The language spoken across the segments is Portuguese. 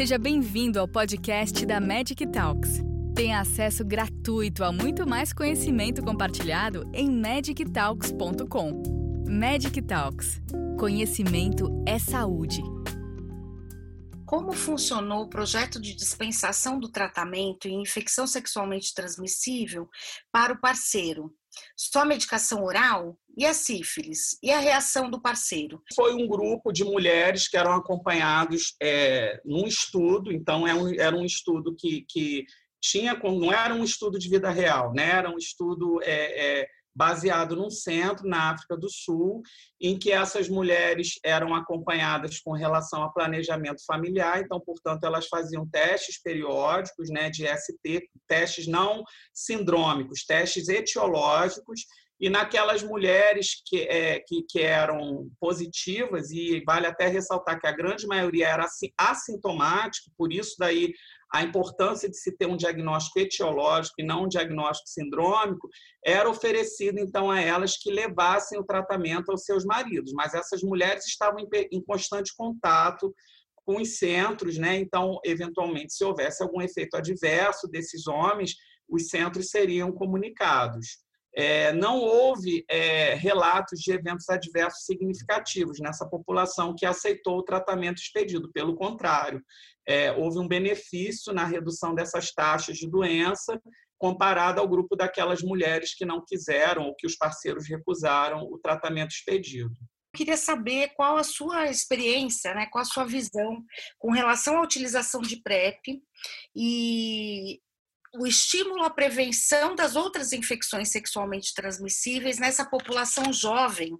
Seja bem-vindo ao podcast da Magic Talks. Tenha acesso gratuito a muito mais conhecimento compartilhado em magictalks.com. Magic Talks. Conhecimento é saúde. Como funcionou o projeto de dispensação do tratamento em infecção sexualmente transmissível para o parceiro? Só medicação oral? E a sífilis? E a reação do parceiro? Foi um grupo de mulheres que eram acompanhados é, num estudo, então era é um, era um estudo que, que tinha, não era um estudo de vida real, né? era um estudo é, é, baseado num centro na África do Sul, em que essas mulheres eram acompanhadas com relação a planejamento familiar, então, portanto, elas faziam testes periódicos né, de ST, testes não sindrômicos, testes etiológicos, e naquelas mulheres que, é, que, que, eram positivas, e vale até ressaltar que a grande maioria era assintomática, por isso daí a importância de se ter um diagnóstico etiológico e não um diagnóstico sindrômico, era oferecido então a elas que levassem o tratamento aos seus maridos. Mas essas mulheres estavam em constante contato com os centros, né? Então, eventualmente, se houvesse algum efeito adverso desses homens, os centros seriam comunicados. É, não houve é, relatos de eventos adversos significativos nessa população que aceitou o tratamento expedido. Pelo contrário, é, houve um benefício na redução dessas taxas de doença comparado ao grupo daquelas mulheres que não quiseram ou que os parceiros recusaram o tratamento expedido. Queria saber qual a sua experiência, né, qual a sua visão com relação à utilização de PrEP e o estímulo à prevenção das outras infecções sexualmente transmissíveis nessa população jovem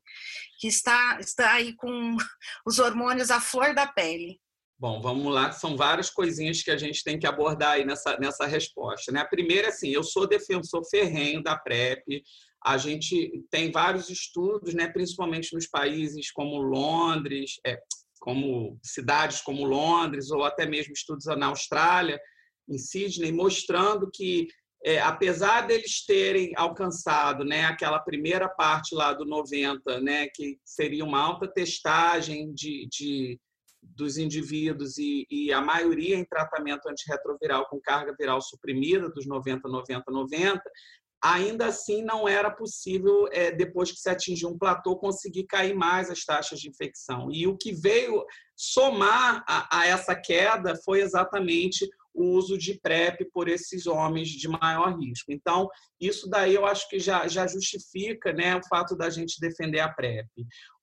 que está, está aí com os hormônios à flor da pele. Bom, vamos lá, são várias coisinhas que a gente tem que abordar aí nessa, nessa resposta. Né? A primeira, assim, eu sou defensor ferrenho da PrEP, a gente tem vários estudos, né, principalmente nos países como Londres, é, como cidades como Londres, ou até mesmo estudos na Austrália, em Sydney, mostrando que, é, apesar deles terem alcançado né, aquela primeira parte lá do 90, né, que seria uma alta testagem de, de dos indivíduos e, e, a maioria em tratamento antirretroviral com carga viral suprimida, dos 90, 90, 90, ainda assim não era possível, é, depois que se atingiu um platô, conseguir cair mais as taxas de infecção. E o que veio somar a, a essa queda foi exatamente o uso de PrEP por esses homens de maior risco. Então, isso daí eu acho que já, já justifica né, o fato da gente defender a PrEP.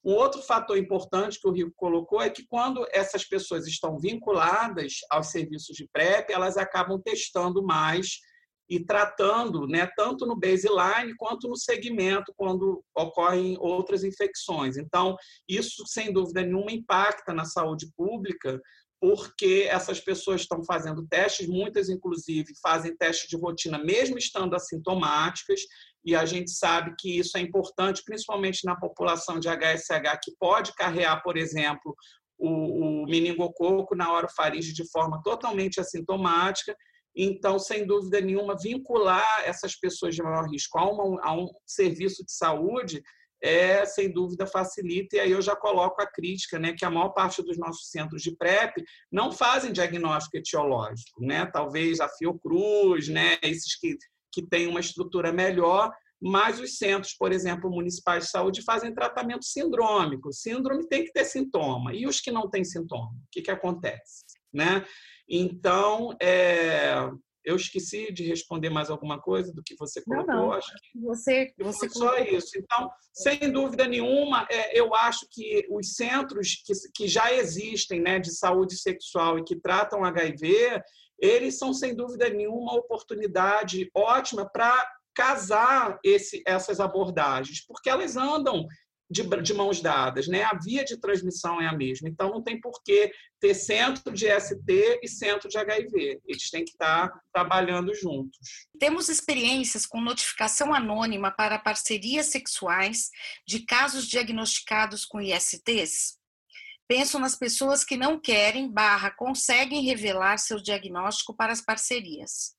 Um outro fator importante que o Rico colocou é que quando essas pessoas estão vinculadas aos serviços de PrEP, elas acabam testando mais e tratando, né, tanto no baseline quanto no segmento, quando ocorrem outras infecções. Então, isso, sem dúvida nenhuma, impacta na saúde pública, porque essas pessoas estão fazendo testes, muitas, inclusive, fazem teste de rotina, mesmo estando assintomáticas, e a gente sabe que isso é importante, principalmente na população de HSH, que pode carrear, por exemplo, o, o meningococo na orofaringe de forma totalmente assintomática. Então, sem dúvida nenhuma, vincular essas pessoas de maior risco a, uma, a um serviço de saúde é, sem dúvida, facilita. E aí eu já coloco a crítica, né, que a maior parte dos nossos centros de PrEP não fazem diagnóstico etiológico. Né? Talvez a Fiocruz, né, esses que, que têm uma estrutura melhor, mas os centros, por exemplo, municipais de saúde, fazem tratamento sindrômico. Síndrome tem que ter sintoma. E os que não têm sintoma? O que, que acontece? Né? Então, é, eu esqueci de responder mais alguma coisa do que você colocou. Não, não. Acho que você, você só colocou. isso. Então, sem dúvida nenhuma, é, eu acho que os centros que, que já existem né, de saúde sexual e que tratam HIV, eles são, sem dúvida nenhuma, uma oportunidade ótima para casar esse, essas abordagens, porque elas andam de, de, mãos dadas, né? A via de transmissão é a mesma. Então, não tem por que ter centro de ST e centro de HIV. Eles têm que estar trabalhando juntos. Temos experiências com notificação anônima para parcerias sexuais de casos diagnosticados com ISTs? Penso nas pessoas que não querem, barra, conseguem revelar seu diagnóstico para as parcerias.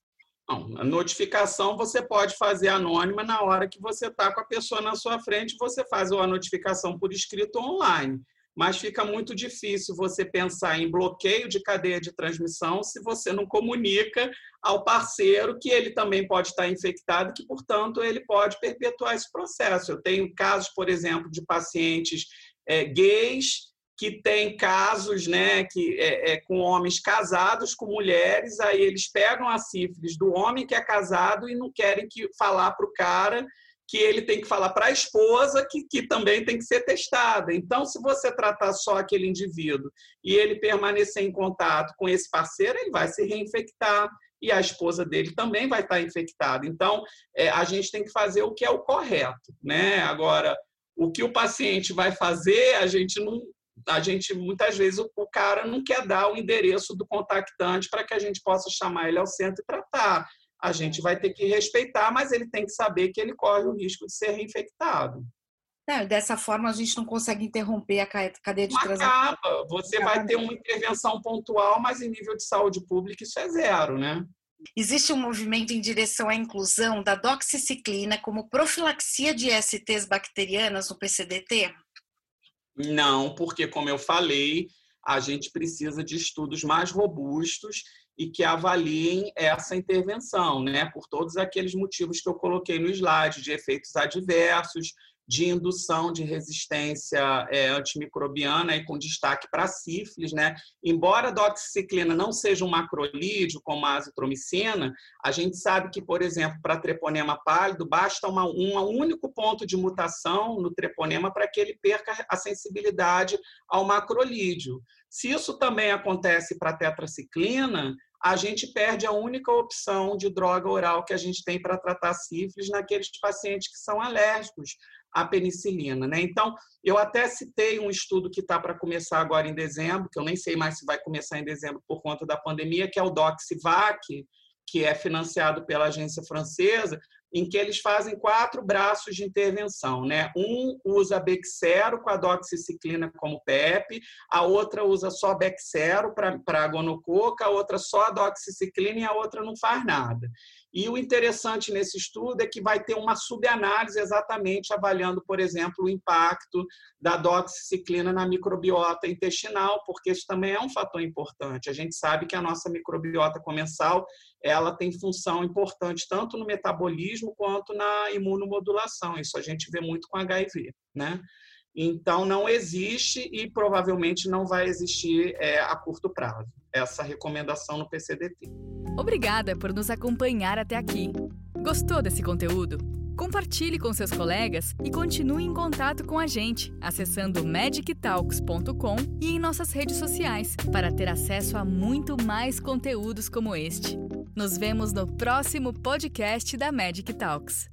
A notificação você pode fazer anônima na hora que você está com a pessoa na sua frente, você faz a notificação por escrito online. mas fica muito difícil você pensar em bloqueio de cadeia de transmissão se você não comunica ao parceiro que ele também pode estar infectado, que, portanto, ele pode perpetuar esse processo. Eu tenho casos, por exemplo, de pacientes é, gays que têm casos né, que, é, é, com homens casados com mulheres, aí eles pegam a sífilis do homem que é casado e não querem que falar para o cara que ele tem que falar para a esposa que, que também tem que ser testada. Então, se você tratar só aquele indivíduo e ele permanecer em contato com esse parceiro, ele vai se reinfectar e a esposa dele também vai estar infectada. Então, é, a gente tem que fazer o que é o correto. Né? Agora, o que o paciente vai fazer, a gente não. A gente, muitas vezes, o, o cara não quer dar o endereço do contactante para que a gente possa chamar ele ao centro e tratar a gente vai ter que respeitar, mas ele tem que saber que ele corre o risco de ser reinfectado. Não, dessa forma a gente não consegue interromper a cadeia de transmissão. Acaba. Você vai ter uma intervenção pontual, mas em nível de saúde pública isso é zero, né? Existe um movimento em direção à inclusão da doxiciclina como profilaxia de STs bacterianas no PCDT? Não, porque como eu falei, a gente precisa de estudos mais robustos e que avaliem essa intervenção, né? Por todos aqueles motivos que eu coloquei no slide, de efeitos adversos, de indução de resistência é, antimicrobiana e com destaque para sífilis, né? Embora a doxiciclina não seja um macrolídeo como a azitromicina, a gente sabe que, por exemplo, para treponema pálido, basta uma, um único ponto de mutação no treponema para que ele perca a sensibilidade ao macrolídeo. Se isso também acontece para a tetraciclina, a gente perde a única opção de droga oral que a gente tem para tratar sífilis naqueles pacientes que são alérgicos à penicilina. Né? Então, eu até citei um estudo que está para começar agora em dezembro, que eu nem sei mais se vai começar em dezembro por conta da pandemia, que é o Doxivac, que é financiado pela agência francesa, em que eles fazem quatro braços de intervenção. Né? Um usa Bexero com a doxiciclina como PEP, a outra usa só Bexero para a gonococa, a outra só a doxiciclina e a outra não faz nada. E o interessante nesse estudo é que vai ter uma subanálise exatamente avaliando, por exemplo, o impacto da doxiciclina na microbiota intestinal, porque isso também é um fator importante. A gente sabe que a nossa microbiota comensal ela tem função importante tanto no metabolismo quanto na imunomodulação. Isso a gente vê muito com HIV, né? Então, não existe e provavelmente não vai existir é, a curto prazo essa recomendação no PCDT. Obrigada por nos acompanhar até aqui. Gostou desse conteúdo? Compartilhe com seus colegas e continue em contato com a gente acessando magictalks.com e em nossas redes sociais para ter acesso a muito mais conteúdos como este. Nos vemos no próximo podcast da Magic Talks.